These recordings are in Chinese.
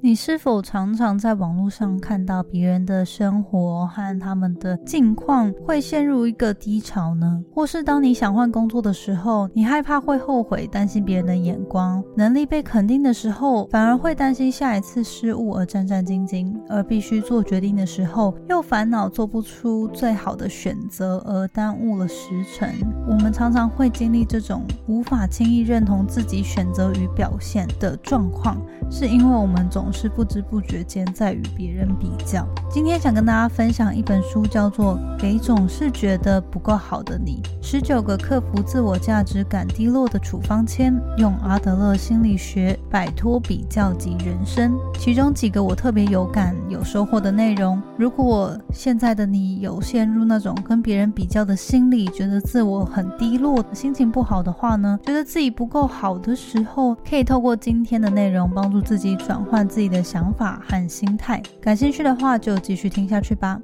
你是否常常在网络上看到别人的生活和他们的境况，会陷入一个低潮呢？或是当你想换工作的时候，你害怕会后悔，担心别人的眼光；能力被肯定的时候，反而会担心下一次失误而战战兢兢；而必须做决定的时候，又烦恼做不出最好的选择而耽误了时辰。我们常常会经历这种无法轻易认同自己选择与表现的状况，是因为我们总。是不知不觉间在与别人比较。今天想跟大家分享一本书，叫做《给总是觉得不够好的你：十九个克服自我价值感低落的处方签》，用阿德勒心理学摆脱比较级人生。其中几个我特别有感、有收获的内容。如果现在的你有陷入那种跟别人比较的心理，觉得自我很低落、心情不好的话呢？觉得自己不够好的时候，可以透过今天的内容帮助自己转换。自己的想法和心态，感兴趣的话就继续听下去吧。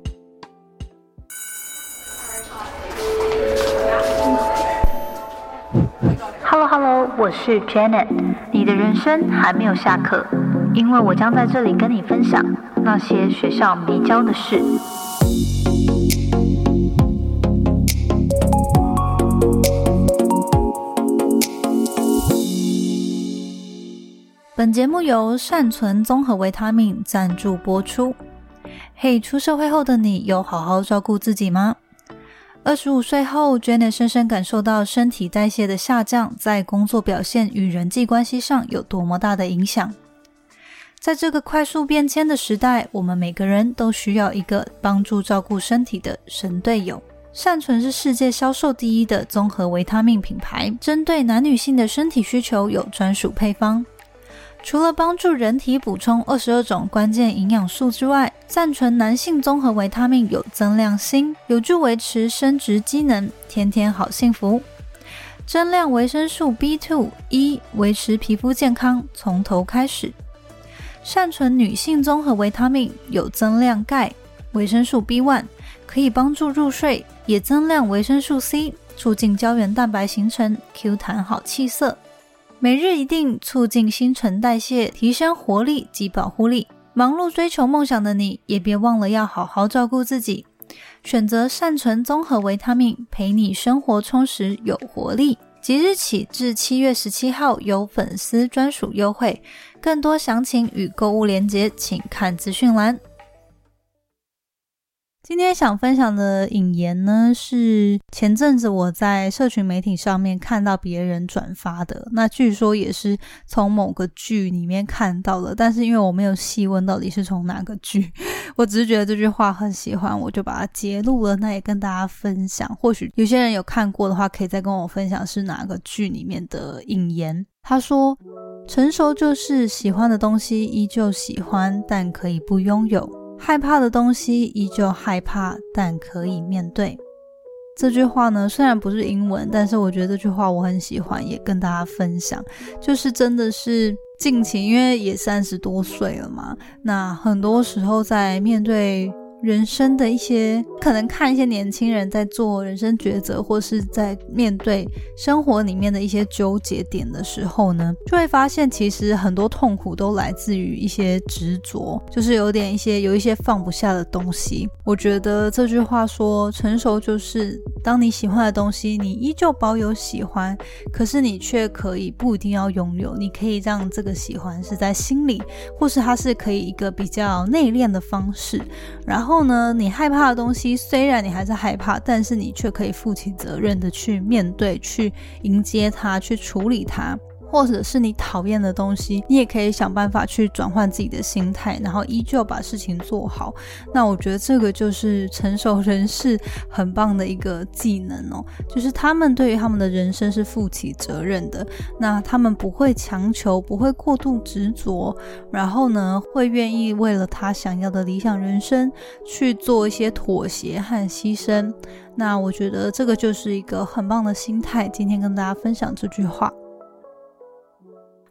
Hello Hello，我是 Janet，你的人生还没有下课，因为我将在这里跟你分享那些学校没教的事。本节目由善存综合维他命赞助播出。嘿，出社会后的你有好好照顾自己吗？二十五岁后，Jenny 深深感受到身体代谢的下降在工作表现与人际关系上有多么大的影响。在这个快速变迁的时代，我们每个人都需要一个帮助照顾身体的神队友。善存是世界销售第一的综合维他命品牌，针对男女性的身体需求有专属配方。除了帮助人体补充二十二种关键营养素之外，善存男性综合维他命有增量锌，有助维持生殖机能，天天好幸福。增量维生素 B2 一，维持皮肤健康，从头开始。善存女性综合维他命有增量钙，维生素 B1，可以帮助入睡，也增量维生素 C，促进胶原蛋白形成，Q 弹好气色。每日一定促进新陈代谢，提升活力及保护力。忙碌追求梦想的你，也别忘了要好好照顾自己。选择善存综合维他命，陪你生活充实有活力。即日起至七月十七号有粉丝专属优惠，更多详情与购物链接，请看资讯栏。今天想分享的引言呢，是前阵子我在社群媒体上面看到别人转发的。那据说也是从某个剧里面看到的，但是因为我没有细问到底是从哪个剧，我只是觉得这句话很喜欢，我就把它截录了。那也跟大家分享，或许有些人有看过的话，可以再跟我分享是哪个剧里面的引言。他说：“成熟就是喜欢的东西依旧喜欢，但可以不拥有。”害怕的东西依旧害怕，但可以面对。这句话呢，虽然不是英文，但是我觉得这句话我很喜欢，也跟大家分享。就是真的是近期，因为也三十多岁了嘛，那很多时候在面对。人生的一些可能，看一些年轻人在做人生抉择，或是在面对生活里面的一些纠结点的时候呢，就会发现其实很多痛苦都来自于一些执着，就是有点一些有一些放不下的东西。我觉得这句话说成熟就是当你喜欢的东西，你依旧保有喜欢，可是你却可以不一定要拥有，你可以让这个喜欢是在心里，或是它是可以一个比较内敛的方式，然后。后呢？你害怕的东西，虽然你还是害怕，但是你却可以负起责任的去面对、去迎接它、去处理它。或者是你讨厌的东西，你也可以想办法去转换自己的心态，然后依旧把事情做好。那我觉得这个就是成熟人士很棒的一个技能哦，就是他们对于他们的人生是负起责任的。那他们不会强求，不会过度执着，然后呢，会愿意为了他想要的理想人生去做一些妥协和牺牲。那我觉得这个就是一个很棒的心态。今天跟大家分享这句话。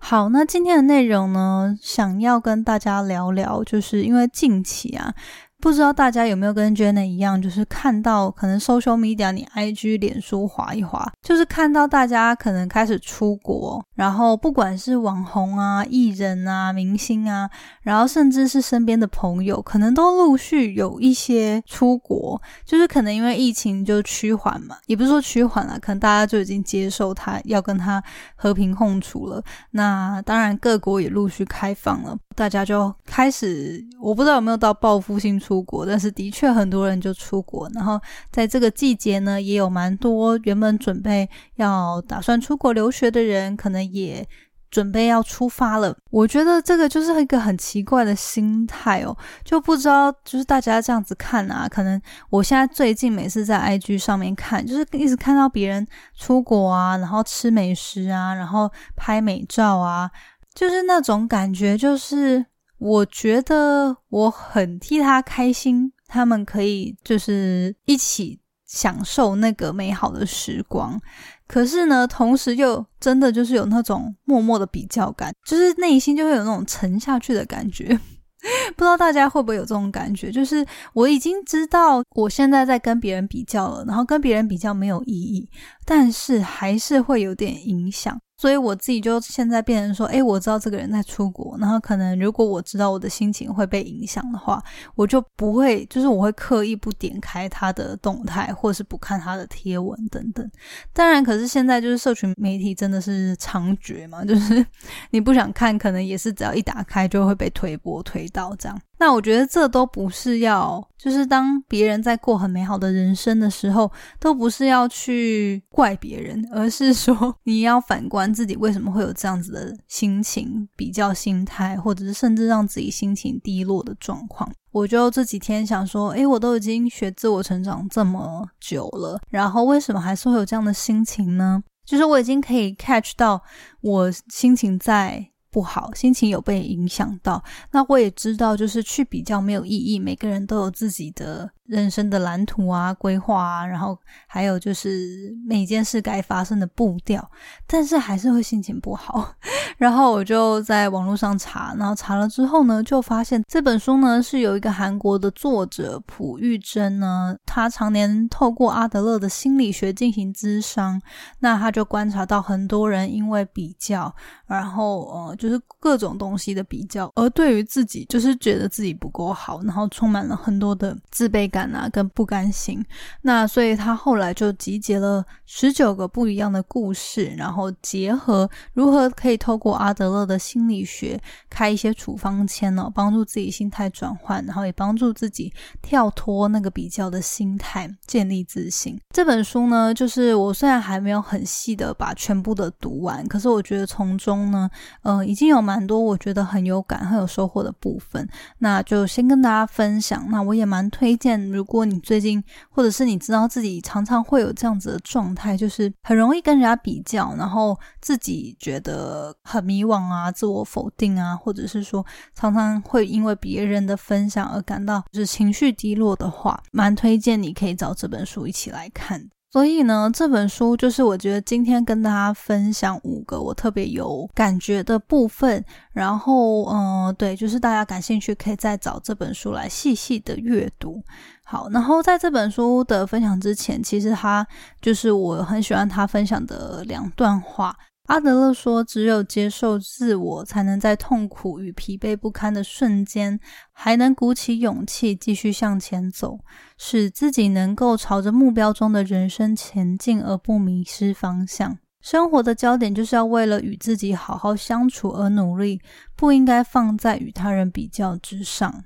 好，那今天的内容呢，想要跟大家聊聊，就是因为近期啊。不知道大家有没有跟 Jenna 一样，就是看到可能 social media，你 IG、脸书划一划，就是看到大家可能开始出国，然后不管是网红啊、艺人啊、明星啊，然后甚至是身边的朋友，可能都陆续有一些出国，就是可能因为疫情就趋缓嘛，也不是说趋缓了，可能大家就已经接受他要跟他和平共处了。那当然各国也陆续开放了，大家就开始，我不知道有没有到报复性出。国，但是的确很多人就出国，然后在这个季节呢，也有蛮多原本准备要打算出国留学的人，可能也准备要出发了。我觉得这个就是一个很奇怪的心态哦，就不知道就是大家这样子看啊，可能我现在最近每次在 IG 上面看，就是一直看到别人出国啊，然后吃美食啊，然后拍美照啊，就是那种感觉，就是。我觉得我很替他开心，他们可以就是一起享受那个美好的时光。可是呢，同时又真的就是有那种默默的比较感，就是内心就会有那种沉下去的感觉。不知道大家会不会有这种感觉？就是我已经知道我现在在跟别人比较了，然后跟别人比较没有意义，但是还是会有点影响。所以我自己就现在变成说，哎，我知道这个人在出国，然后可能如果我知道我的心情会被影响的话，我就不会，就是我会刻意不点开他的动态，或是不看他的贴文等等。当然，可是现在就是社群媒体真的是猖獗嘛，就是 你不想看，可能也是只要一打开就会被推波推到这样。那我觉得这都不是要，就是当别人在过很美好的人生的时候，都不是要去怪别人，而是说 你要反观自己为什么会有这样子的心情、比较心态，或者是甚至让自己心情低落的状况。我就这几天想说，诶，我都已经学自我成长这么久了，然后为什么还是会有这样的心情呢？就是我已经可以 catch 到我心情在。不好，心情有被影响到。那我也知道，就是去比较没有意义。每个人都有自己的。人生的蓝图啊，规划啊，然后还有就是每件事该发生的步调，但是还是会心情不好。然后我就在网络上查，然后查了之后呢，就发现这本书呢是有一个韩国的作者朴玉珍呢，他常年透过阿德勒的心理学进行咨商，那他就观察到很多人因为比较，然后呃就是各种东西的比较，而对于自己就是觉得自己不够好，然后充满了很多的自卑。感啊，跟不甘心，那所以他后来就集结了十九个不一样的故事，然后结合如何可以透过阿德勒的心理学开一些处方签呢，帮助自己心态转换，然后也帮助自己跳脱那个比较的心态，建立自信。这本书呢，就是我虽然还没有很细的把全部的读完，可是我觉得从中呢，呃，已经有蛮多我觉得很有感、很有收获的部分。那就先跟大家分享。那我也蛮推荐。如果你最近，或者是你知道自己常常会有这样子的状态，就是很容易跟人家比较，然后自己觉得很迷惘啊、自我否定啊，或者是说常常会因为别人的分享而感到就是情绪低落的话，蛮推荐你可以找这本书一起来看。所以呢，这本书就是我觉得今天跟大家分享五个我特别有感觉的部分，然后嗯，对，就是大家感兴趣可以再找这本书来细细的阅读。好，然后在这本书的分享之前，其实他就是我很喜欢他分享的两段话。阿德勒说：“只有接受自我，才能在痛苦与疲惫不堪的瞬间，还能鼓起勇气继续向前走，使自己能够朝着目标中的人生前进，而不迷失方向。生活的焦点就是要为了与自己好好相处而努力，不应该放在与他人比较之上。”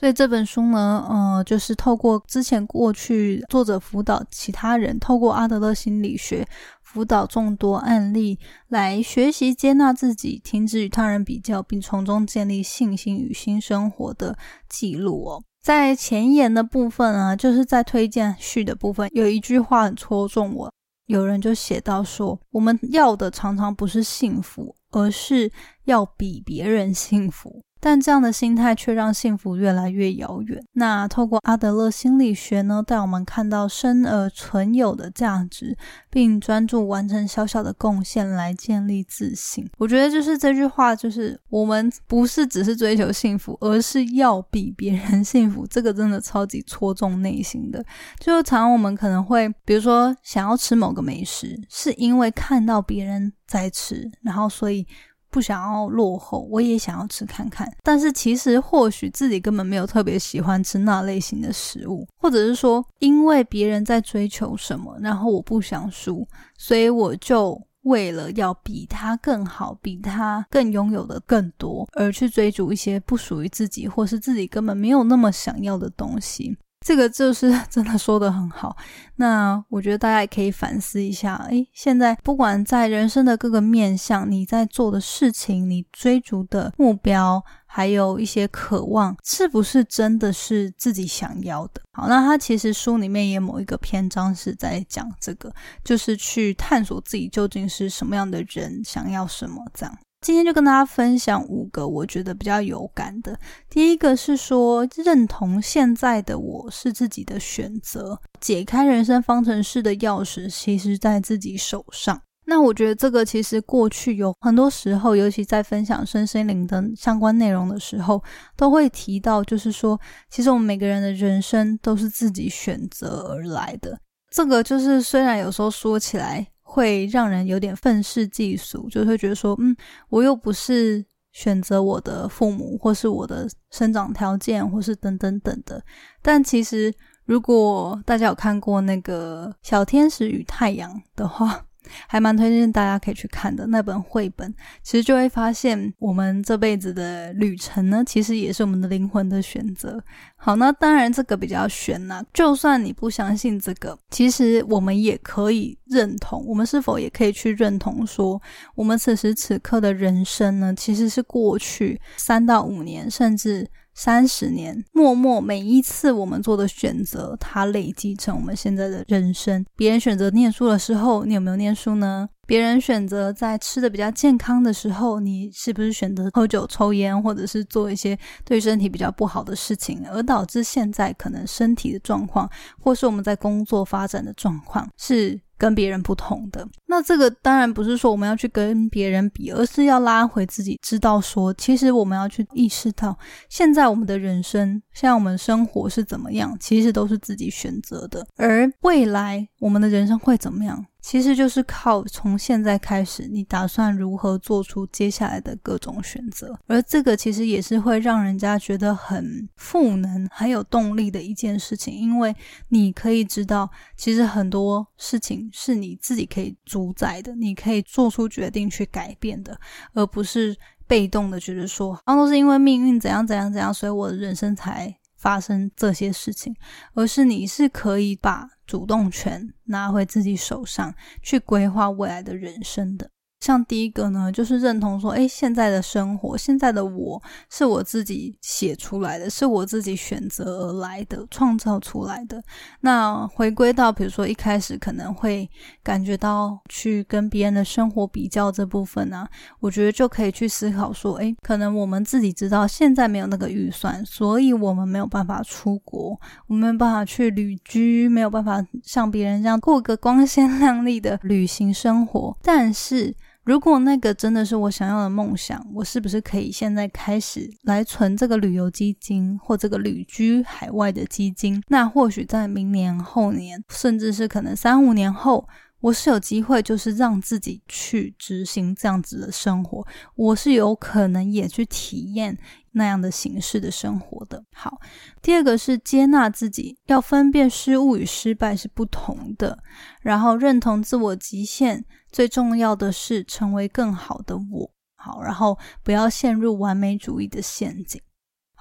所以这本书呢，呃，就是透过之前过去作者辅导其他人，透过阿德勒心理学辅导众多案例来学习接纳自己，停止与他人比较，并从中建立信心与新生活的记录哦。在前言的部分啊，就是在推荐序的部分，有一句话很戳中我，有人就写到说：“我们要的常常不是幸福，而是要比别人幸福。”但这样的心态却让幸福越来越遥远。那透过阿德勒心理学呢，带我们看到生而存有的价值，并专注完成小小的贡献来建立自信。我觉得就是这句话，就是我们不是只是追求幸福，而是要比别人幸福。这个真的超级戳中内心的。就常常我们可能会，比如说想要吃某个美食，是因为看到别人在吃，然后所以。不想要落后，我也想要吃看看。但是其实或许自己根本没有特别喜欢吃那类型的食物，或者是说因为别人在追求什么，然后我不想输，所以我就为了要比他更好，比他更拥有的更多，而去追逐一些不属于自己，或是自己根本没有那么想要的东西。这个就是 真的说的很好。那我觉得大家也可以反思一下，诶，现在不管在人生的各个面向，你在做的事情，你追逐的目标，还有一些渴望，是不是真的是自己想要的？好，那他其实书里面也某一个篇章是在讲这个，就是去探索自己究竟是什么样的人，想要什么这样。今天就跟大家分享五个我觉得比较有感的。第一个是说，认同现在的我是自己的选择，解开人生方程式的钥匙其实在自己手上。那我觉得这个其实过去有很多时候，尤其在分享身心灵的相关内容的时候，都会提到，就是说，其实我们每个人的人生都是自己选择而来的。这个就是虽然有时候说起来。会让人有点愤世嫉俗，就会觉得说，嗯，我又不是选择我的父母，或是我的生长条件，或是等等等的。但其实，如果大家有看过那个《小天使与太阳》的话，还蛮推荐大家可以去看的那本绘本，其实就会发现我们这辈子的旅程呢，其实也是我们的灵魂的选择。好，那当然这个比较悬呐。就算你不相信这个，其实我们也可以认同，我们是否也可以去认同说，我们此时此刻的人生呢，其实是过去三到五年，甚至。三十年，默默每一次我们做的选择，它累积成我们现在的人生。别人选择念书的时候，你有没有念书呢？别人选择在吃的比较健康的时候，你是不是选择喝酒、抽烟，或者是做一些对身体比较不好的事情，而导致现在可能身体的状况，或是我们在工作发展的状况是？跟别人不同的，那这个当然不是说我们要去跟别人比，而是要拉回自己，知道说，其实我们要去意识到，现在我们的人生，现在我们生活是怎么样，其实都是自己选择的，而未来我们的人生会怎么样？其实就是靠从现在开始，你打算如何做出接下来的各种选择，而这个其实也是会让人家觉得很赋能、很有动力的一件事情，因为你可以知道，其实很多事情是你自己可以主宰的，你可以做出决定去改变的，而不是被动的觉得说，啊，都是因为命运怎样怎样怎样，所以我的人生才发生这些事情，而是你是可以把。主动权拿回自己手上，去规划未来的人生的。像第一个呢，就是认同说，哎，现在的生活，现在的我是我自己写出来的，是我自己选择而来的，创造出来的。那回归到，比如说一开始可能会感觉到去跟别人的生活比较这部分呢，我觉得就可以去思考说，哎，可能我们自己知道现在没有那个预算，所以我们没有办法出国，我们没有办法去旅居，没有办法像别人这样过个光鲜亮丽的旅行生活，但是。如果那个真的是我想要的梦想，我是不是可以现在开始来存这个旅游基金或这个旅居海外的基金？那或许在明年、后年，甚至是可能三五年后，我是有机会，就是让自己去执行这样子的生活，我是有可能也去体验那样的形式的生活的。好，第二个是接纳自己，要分辨失误与失败是不同的，然后认同自我极限。最重要的是成为更好的我，好，然后不要陷入完美主义的陷阱。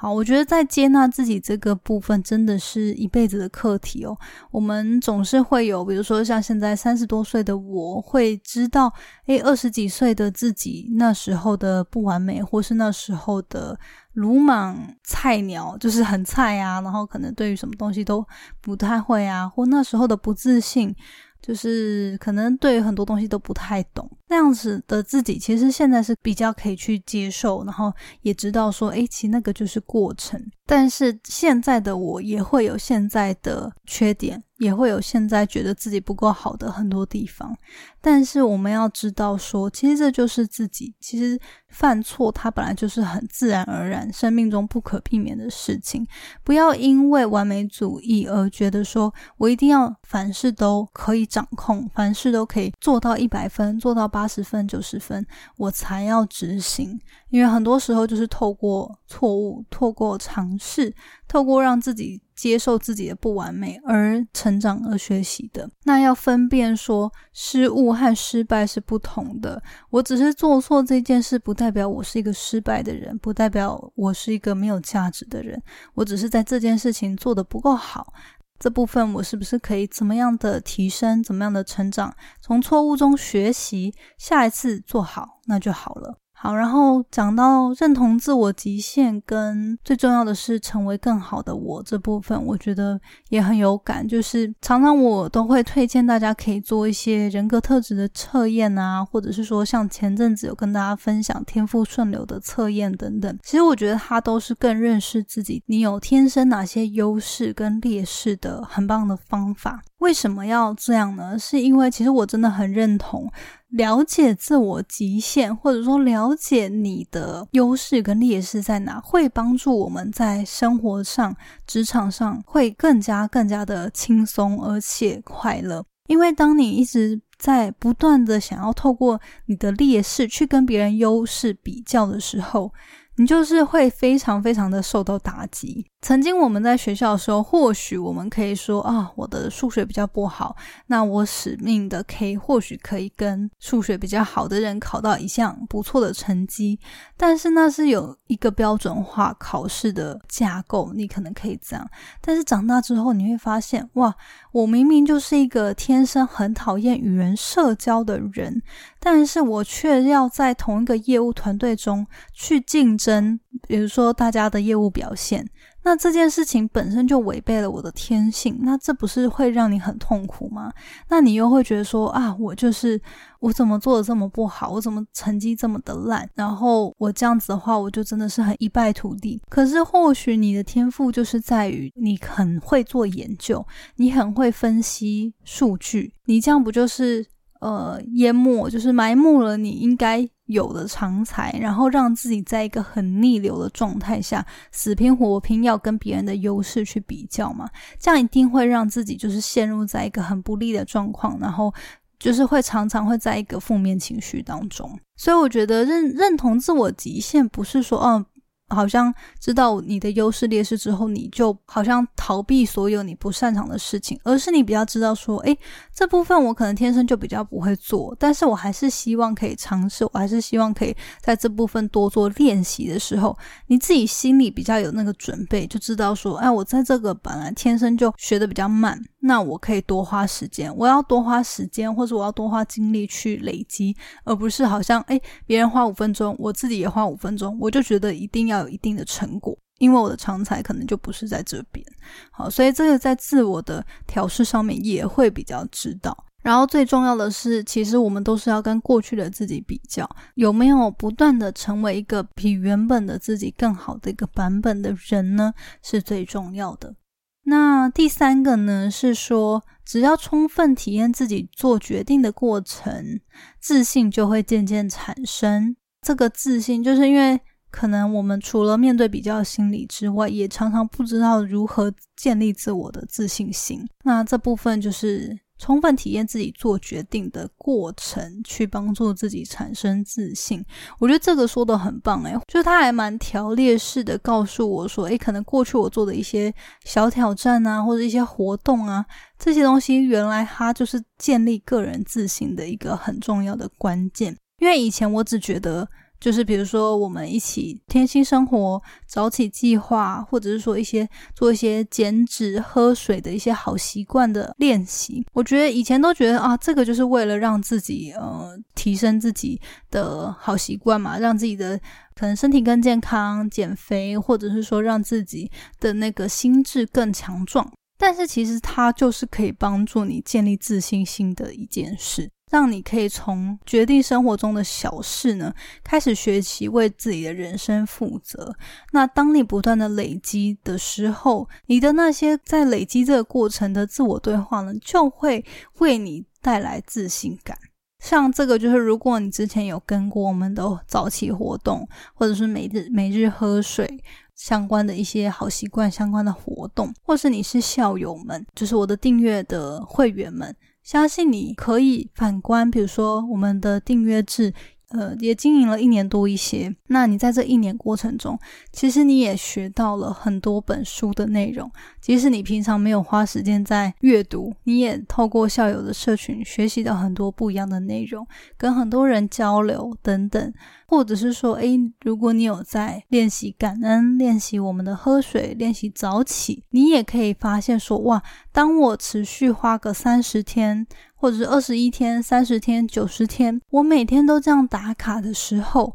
好，我觉得在接纳自己这个部分，真的是一辈子的课题哦。我们总是会有，比如说像现在三十多岁的我，会知道，诶，二十几岁的自己那时候的不完美，或是那时候的鲁莽菜鸟，就是很菜啊，然后可能对于什么东西都不太会啊，或那时候的不自信。就是可能对很多东西都不太懂，那样子的自己，其实现在是比较可以去接受，然后也知道说，诶，其实那个就是过程。但是现在的我也会有现在的缺点。也会有现在觉得自己不够好的很多地方，但是我们要知道说，其实这就是自己。其实犯错，它本来就是很自然而然，生命中不可避免的事情。不要因为完美主义而觉得说我一定要凡事都可以掌控，凡事都可以做到一百分，做到八十分、九十分，我才要执行。因为很多时候就是透过错误，透过尝试，透过让自己。接受自己的不完美而成长而学习的，那要分辨说失误和失败是不同的。我只是做错这件事，不代表我是一个失败的人，不代表我是一个没有价值的人。我只是在这件事情做得不够好，这部分我是不是可以怎么样的提升，怎么样的成长，从错误中学习，下一次做好，那就好了。好，然后讲到认同自我极限，跟最重要的是成为更好的我这部分，我觉得也很有感。就是常常我都会推荐大家可以做一些人格特质的测验啊，或者是说像前阵子有跟大家分享天赋顺流的测验等等。其实我觉得它都是更认识自己，你有天生哪些优势跟劣势的很棒的方法。为什么要这样呢？是因为其实我真的很认同。了解自我极限，或者说了解你的优势跟劣势在哪，会帮助我们在生活上、职场上会更加更加的轻松而且快乐。因为当你一直在不断的想要透过你的劣势去跟别人优势比较的时候，你就是会非常非常的受到打击。曾经我们在学校的时候，或许我们可以说啊，我的数学比较不好，那我使命的 K 或许可以跟数学比较好的人考到一项不错的成绩。但是那是有一个标准化考试的架构，你可能可以这样。但是长大之后，你会发现，哇，我明明就是一个天生很讨厌与人社交的人，但是我却要在同一个业务团队中去竞争，比如说大家的业务表现。那这件事情本身就违背了我的天性，那这不是会让你很痛苦吗？那你又会觉得说啊，我就是我怎么做的这么不好，我怎么成绩这么的烂，然后我这样子的话，我就真的是很一败涂地。可是或许你的天赋就是在于你很会做研究，你很会分析数据，你这样不就是呃淹没，就是埋没了你应该。有的常才，然后让自己在一个很逆流的状态下，死拼活拼，要跟别人的优势去比较嘛？这样一定会让自己就是陷入在一个很不利的状况，然后就是会常常会在一个负面情绪当中。所以我觉得认认同自我极限，不是说嗯。好像知道你的优势劣势之后，你就好像逃避所有你不擅长的事情，而是你比较知道说，诶，这部分我可能天生就比较不会做，但是我还是希望可以尝试，我还是希望可以在这部分多做练习的时候，你自己心里比较有那个准备，就知道说，哎，我在这个本来天生就学的比较慢。那我可以多花时间，我要多花时间，或者我要多花精力去累积，而不是好像诶别人花五分钟，我自己也花五分钟，我就觉得一定要有一定的成果，因为我的长才可能就不是在这边。好，所以这个在自我的调试上面也会比较知道。然后最重要的是，其实我们都是要跟过去的自己比较，有没有不断的成为一个比原本的自己更好的一个版本的人呢？是最重要的。那第三个呢，是说只要充分体验自己做决定的过程，自信就会渐渐产生。这个自信，就是因为可能我们除了面对比较心理之外，也常常不知道如何建立自我的自信心。那这部分就是。充分体验自己做决定的过程，去帮助自己产生自信。我觉得这个说的很棒诶，就是他还蛮条列式的告诉我说，诶，可能过去我做的一些小挑战啊，或者一些活动啊，这些东西原来它就是建立个人自信的一个很重要的关键。因为以前我只觉得。就是比如说，我们一起贴心生活、早起计划，或者是说一些做一些减脂、喝水的一些好习惯的练习。我觉得以前都觉得啊，这个就是为了让自己呃提升自己的好习惯嘛，让自己的可能身体更健康、减肥，或者是说让自己的那个心智更强壮。但是其实它就是可以帮助你建立自信心的一件事。让你可以从决定生活中的小事呢，开始学习为自己的人生负责。那当你不断的累积的时候，你的那些在累积这个过程的自我对话呢，就会为你带来自信感。像这个就是，如果你之前有跟过我们的早起活动，或者是每日每日喝水相关的一些好习惯相关的活动，或是你是校友们，就是我的订阅的会员们。相信你可以反观，比如说我们的订阅制，呃，也经营了一年多一些。那你在这一年过程中，其实你也学到了很多本书的内容。即使你平常没有花时间在阅读，你也透过校友的社群学习到很多不一样的内容，跟很多人交流等等。或者是说，诶，如果你有在练习感恩，练习我们的喝水，练习早起，你也可以发现说，哇，当我持续花个三十天，或者是二十一天、三十天、九十天，我每天都这样打卡的时候，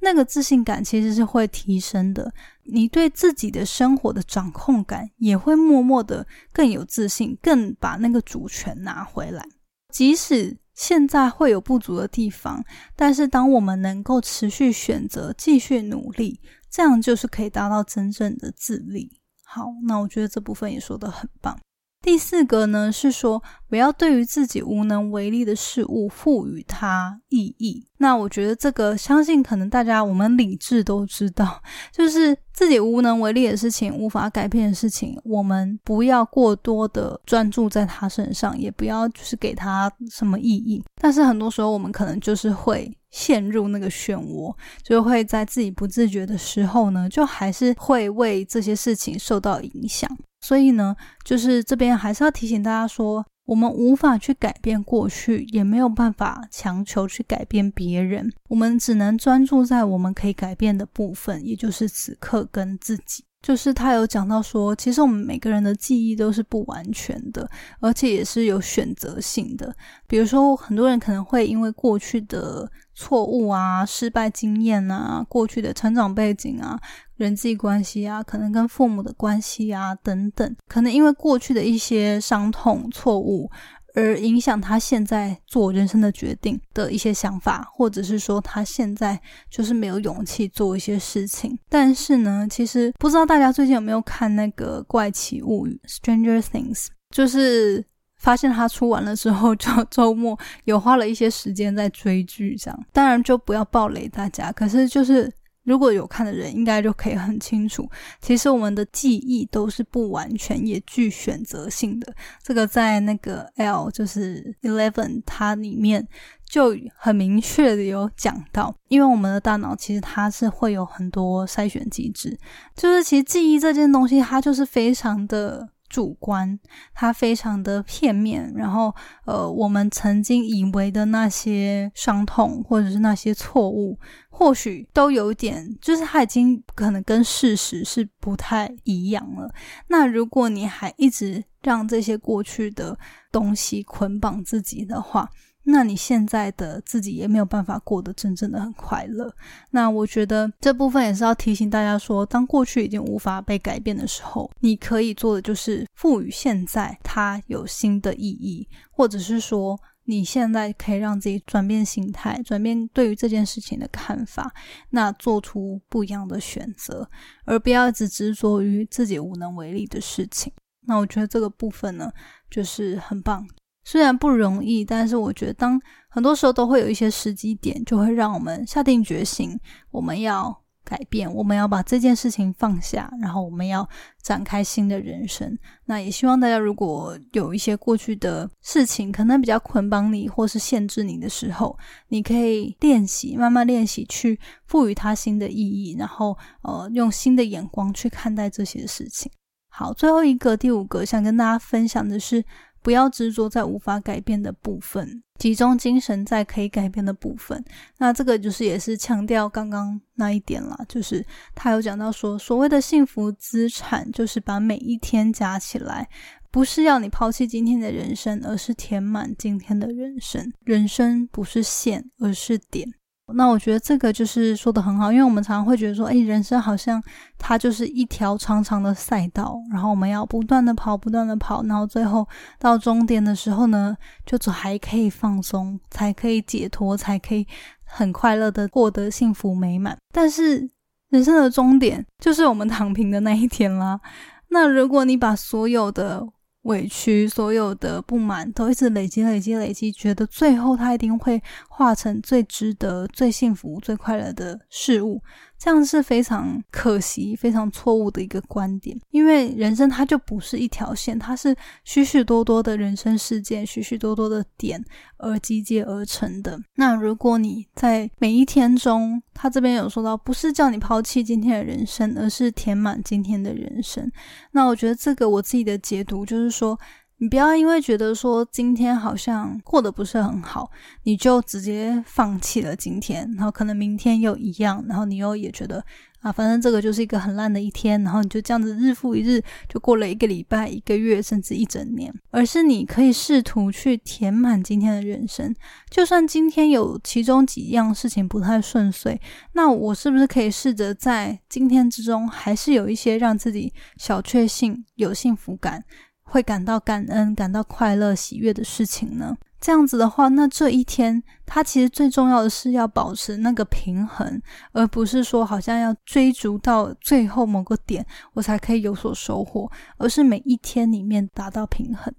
那个自信感其实是会提升的。你对自己的生活的掌控感也会默默的更有自信，更把那个主权拿回来，即使。现在会有不足的地方，但是当我们能够持续选择、继续努力，这样就是可以达到真正的自立。好，那我觉得这部分也说的很棒。第四个呢是说，不要对于自己无能为力的事物赋予它意义。那我觉得这个，相信可能大家我们理智都知道，就是自己无能为力的事情、无法改变的事情，我们不要过多的专注在他身上，也不要就是给他什么意义。但是很多时候，我们可能就是会陷入那个漩涡，就会在自己不自觉的时候呢，就还是会为这些事情受到影响。所以呢，就是这边还是要提醒大家说，我们无法去改变过去，也没有办法强求去改变别人，我们只能专注在我们可以改变的部分，也就是此刻跟自己。就是他有讲到说，其实我们每个人的记忆都是不完全的，而且也是有选择性的。比如说，很多人可能会因为过去的错误啊、失败经验啊、过去的成长背景啊。人际关系啊，可能跟父母的关系啊，等等，可能因为过去的一些伤痛、错误，而影响他现在做人生的决定的一些想法，或者是说他现在就是没有勇气做一些事情。但是呢，其实不知道大家最近有没有看那个《怪奇物语》（Stranger Things），就是发现它出完了之后，就周末有花了一些时间在追剧，这样。当然就不要暴雷大家，可是就是。如果有看的人，应该就可以很清楚，其实我们的记忆都是不完全，也具选择性的。这个在那个 L 就是 Eleven 它里面就很明确的有讲到，因为我们的大脑其实它是会有很多筛选机制，就是其实记忆这件东西，它就是非常的。主观，它非常的片面。然后，呃，我们曾经以为的那些伤痛，或者是那些错误，或许都有点，就是它已经可能跟事实是不太一样了。那如果你还一直让这些过去的东西捆绑自己的话，那你现在的自己也没有办法过得真正的很快乐。那我觉得这部分也是要提醒大家说，当过去已经无法被改变的时候，你可以做的就是赋予现在它有新的意义，或者是说你现在可以让自己转变心态，转变对于这件事情的看法，那做出不一样的选择，而不要只执着于自己无能为力的事情。那我觉得这个部分呢，就是很棒。虽然不容易，但是我觉得，当很多时候都会有一些时机点，就会让我们下定决心，我们要改变，我们要把这件事情放下，然后我们要展开新的人生。那也希望大家，如果有一些过去的事情可能比较捆绑你，或是限制你的时候，你可以练习，慢慢练习去赋予它新的意义，然后呃，用新的眼光去看待这些事情。好，最后一个第五个想跟大家分享的是。不要执着在无法改变的部分，集中精神在可以改变的部分。那这个就是也是强调刚刚那一点啦，就是他有讲到说，所谓的幸福资产就是把每一天加起来，不是要你抛弃今天的人生，而是填满今天的人生。人生不是线，而是点。那我觉得这个就是说的很好，因为我们常常会觉得说，哎，人生好像它就是一条长长的赛道，然后我们要不断的跑，不断的跑，然后最后到终点的时候呢，就还可以放松，才可以解脱，才可以很快乐的获得幸福美满。但是人生的终点就是我们躺平的那一天啦。那如果你把所有的委屈，所有的不满都一直累积、累积、累积，觉得最后他一定会化成最值得、最幸福、最快乐的事物。这样是非常可惜、非常错误的一个观点，因为人生它就不是一条线，它是许许多多的人生事件、许许多多的点而集结而成的。那如果你在每一天中，他这边有说到，不是叫你抛弃今天的人生，而是填满今天的人生。那我觉得这个我自己的解读就是说。你不要因为觉得说今天好像过得不是很好，你就直接放弃了今天，然后可能明天又一样，然后你又也觉得啊，反正这个就是一个很烂的一天，然后你就这样子日复一日就过了一个礼拜、一个月，甚至一整年。而是你可以试图去填满今天的人生，就算今天有其中几样事情不太顺遂，那我是不是可以试着在今天之中，还是有一些让自己小确幸、有幸福感？会感到感恩、感到快乐、喜悦的事情呢？这样子的话，那这一天，它其实最重要的是要保持那个平衡，而不是说好像要追逐到最后某个点，我才可以有所收获，而是每一天里面达到平衡。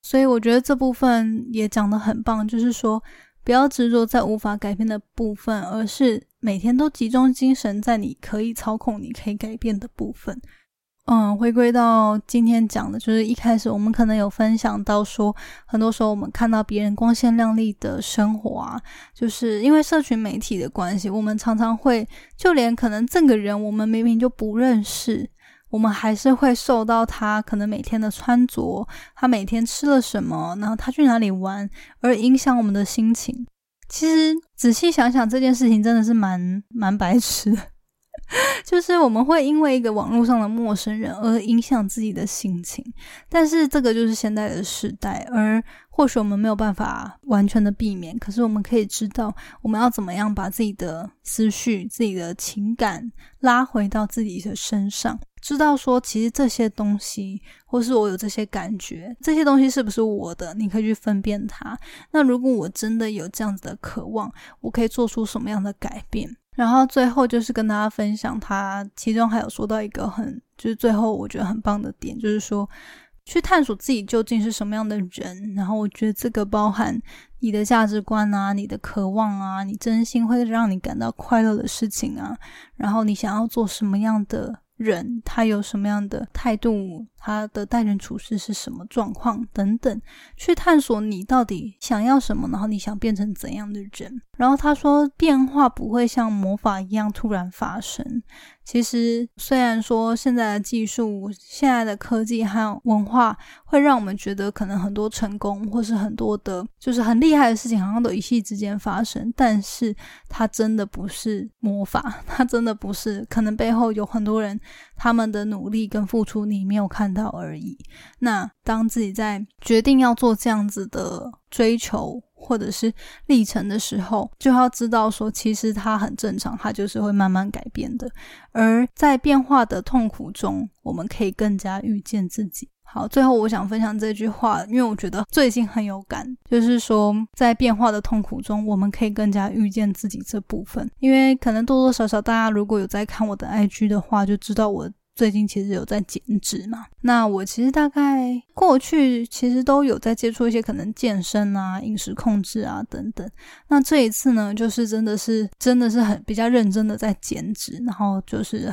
所以我觉得这部分也讲得很棒，就是说不要执着在无法改变的部分，而是每天都集中精神在你可以操控、你可以改变的部分。嗯，回归到今天讲的，就是一开始我们可能有分享到说，很多时候我们看到别人光鲜亮丽的生活啊，就是因为社群媒体的关系，我们常常会，就连可能这个人我们明明就不认识，我们还是会受到他可能每天的穿着，他每天吃了什么，然后他去哪里玩，而影响我们的心情。其实仔细想想，这件事情真的是蛮蛮白痴的。就是我们会因为一个网络上的陌生人而影响自己的心情，但是这个就是现在的时代，而或许我们没有办法完全的避免，可是我们可以知道我们要怎么样把自己的思绪、自己的情感拉回到自己的身上，知道说其实这些东西，或是我有这些感觉，这些东西是不是我的，你可以去分辨它。那如果我真的有这样子的渴望，我可以做出什么样的改变？然后最后就是跟大家分享，他其中还有说到一个很，就是最后我觉得很棒的点，就是说去探索自己究竟是什么样的人。然后我觉得这个包含你的价值观啊，你的渴望啊，你真心会让你感到快乐的事情啊，然后你想要做什么样的。人他有什么样的态度，他的待人处事是什么状况等等，去探索你到底想要什么，然后你想变成怎样的人。然后他说，变化不会像魔法一样突然发生。其实，虽然说现在的技术、现在的科技和文化会让我们觉得可能很多成功或是很多的，就是很厉害的事情，好像都一夕之间发生，但是它真的不是魔法，它真的不是，可能背后有很多人他们的努力跟付出你没有看到而已。那当自己在决定要做这样子的追求。或者是历程的时候，就要知道说，其实它很正常，它就是会慢慢改变的。而在变化的痛苦中，我们可以更加遇见自己。好，最后我想分享这句话，因为我觉得最近很有感，就是说，在变化的痛苦中，我们可以更加遇见自己这部分。因为可能多多少少，大家如果有在看我的 IG 的话，就知道我。最近其实有在减脂嘛？那我其实大概过去其实都有在接触一些可能健身啊、饮食控制啊等等。那这一次呢，就是真的是真的是很比较认真的在减脂，然后就是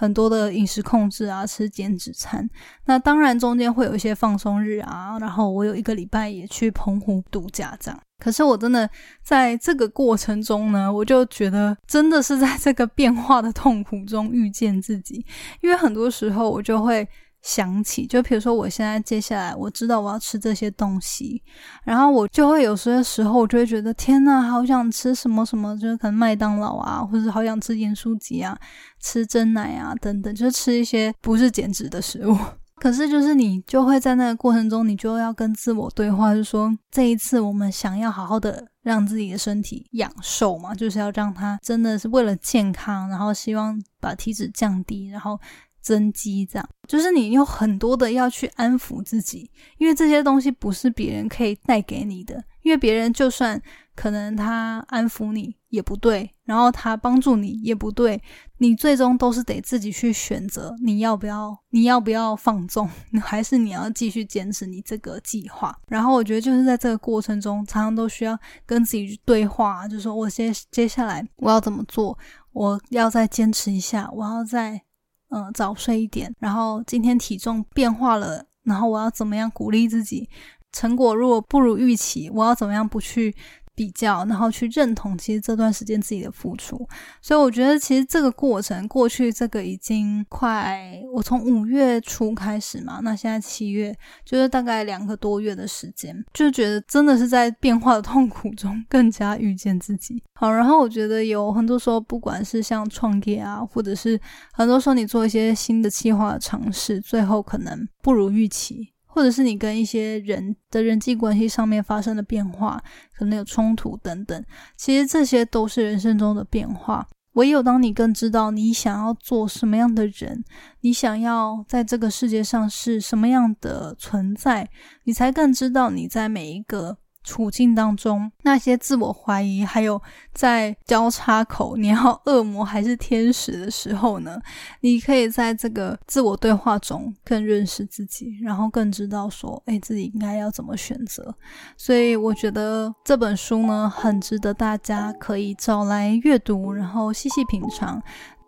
很多的饮食控制啊，吃减脂餐。那当然中间会有一些放松日啊，然后我有一个礼拜也去澎湖度假这样。可是我真的在这个过程中呢，我就觉得真的是在这个变化的痛苦中遇见自己。因为很多时候我就会想起，就比如说我现在接下来我知道我要吃这些东西，然后我就会有些时候我就会觉得天呐，好想吃什么什么，就是可能麦当劳啊，或者好想吃盐酥鸡啊，吃真奶啊等等，就是吃一些不是减脂的食物。可是，就是你就会在那个过程中，你就要跟自我对话，就说这一次我们想要好好的让自己的身体养瘦嘛，就是要让它真的是为了健康，然后希望把体脂降低，然后增肌，这样就是你有很多的要去安抚自己，因为这些东西不是别人可以带给你的，因为别人就算可能他安抚你也不对，然后他帮助你也不对，你最终都是得自己去选择，你要不要，你要不要放纵，还是你要继续坚持你这个计划？然后我觉得就是在这个过程中，常常都需要跟自己去对话，就说我接接下来我要怎么做，我要再坚持一下，我要再嗯早睡一点，然后今天体重变化了，然后我要怎么样鼓励自己？成果如果不如预期，我要怎么样不去？比较，然后去认同其实这段时间自己的付出，所以我觉得其实这个过程过去这个已经快，我从五月初开始嘛，那现在七月就是大概两个多月的时间，就觉得真的是在变化的痛苦中更加遇见自己。好，然后我觉得有很多时候，不管是像创业啊，或者是很多时候你做一些新的计划的尝试，最后可能不如预期。或者是你跟一些人的人际关系上面发生的变化，可能有冲突等等，其实这些都是人生中的变化。唯有当你更知道你想要做什么样的人，你想要在这个世界上是什么样的存在，你才更知道你在每一个。处境当中，那些自我怀疑，还有在交叉口，你要 恶魔还是天使的时候呢？你可以在这个自我对话中更认识自己，然后更知道说，哎，自己应该要怎么选择。所以我觉得这本书呢，很值得大家可以找来阅读，然后细细品尝。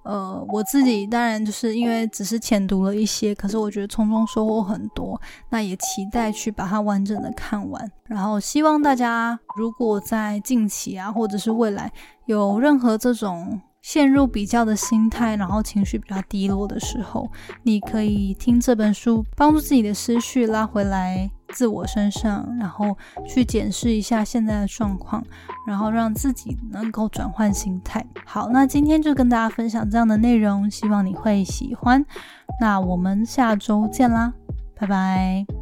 呃，我自己当然就是因为只是浅读了一些，可是我觉得从中收获很多，那也期待去把它完整的看完。然后希望大家如果在近期啊，或者是未来有任何这种。陷入比较的心态，然后情绪比较低落的时候，你可以听这本书，帮助自己的思绪拉回来自我身上，然后去检视一下现在的状况，然后让自己能够转换心态。好，那今天就跟大家分享这样的内容，希望你会喜欢。那我们下周见啦，拜拜。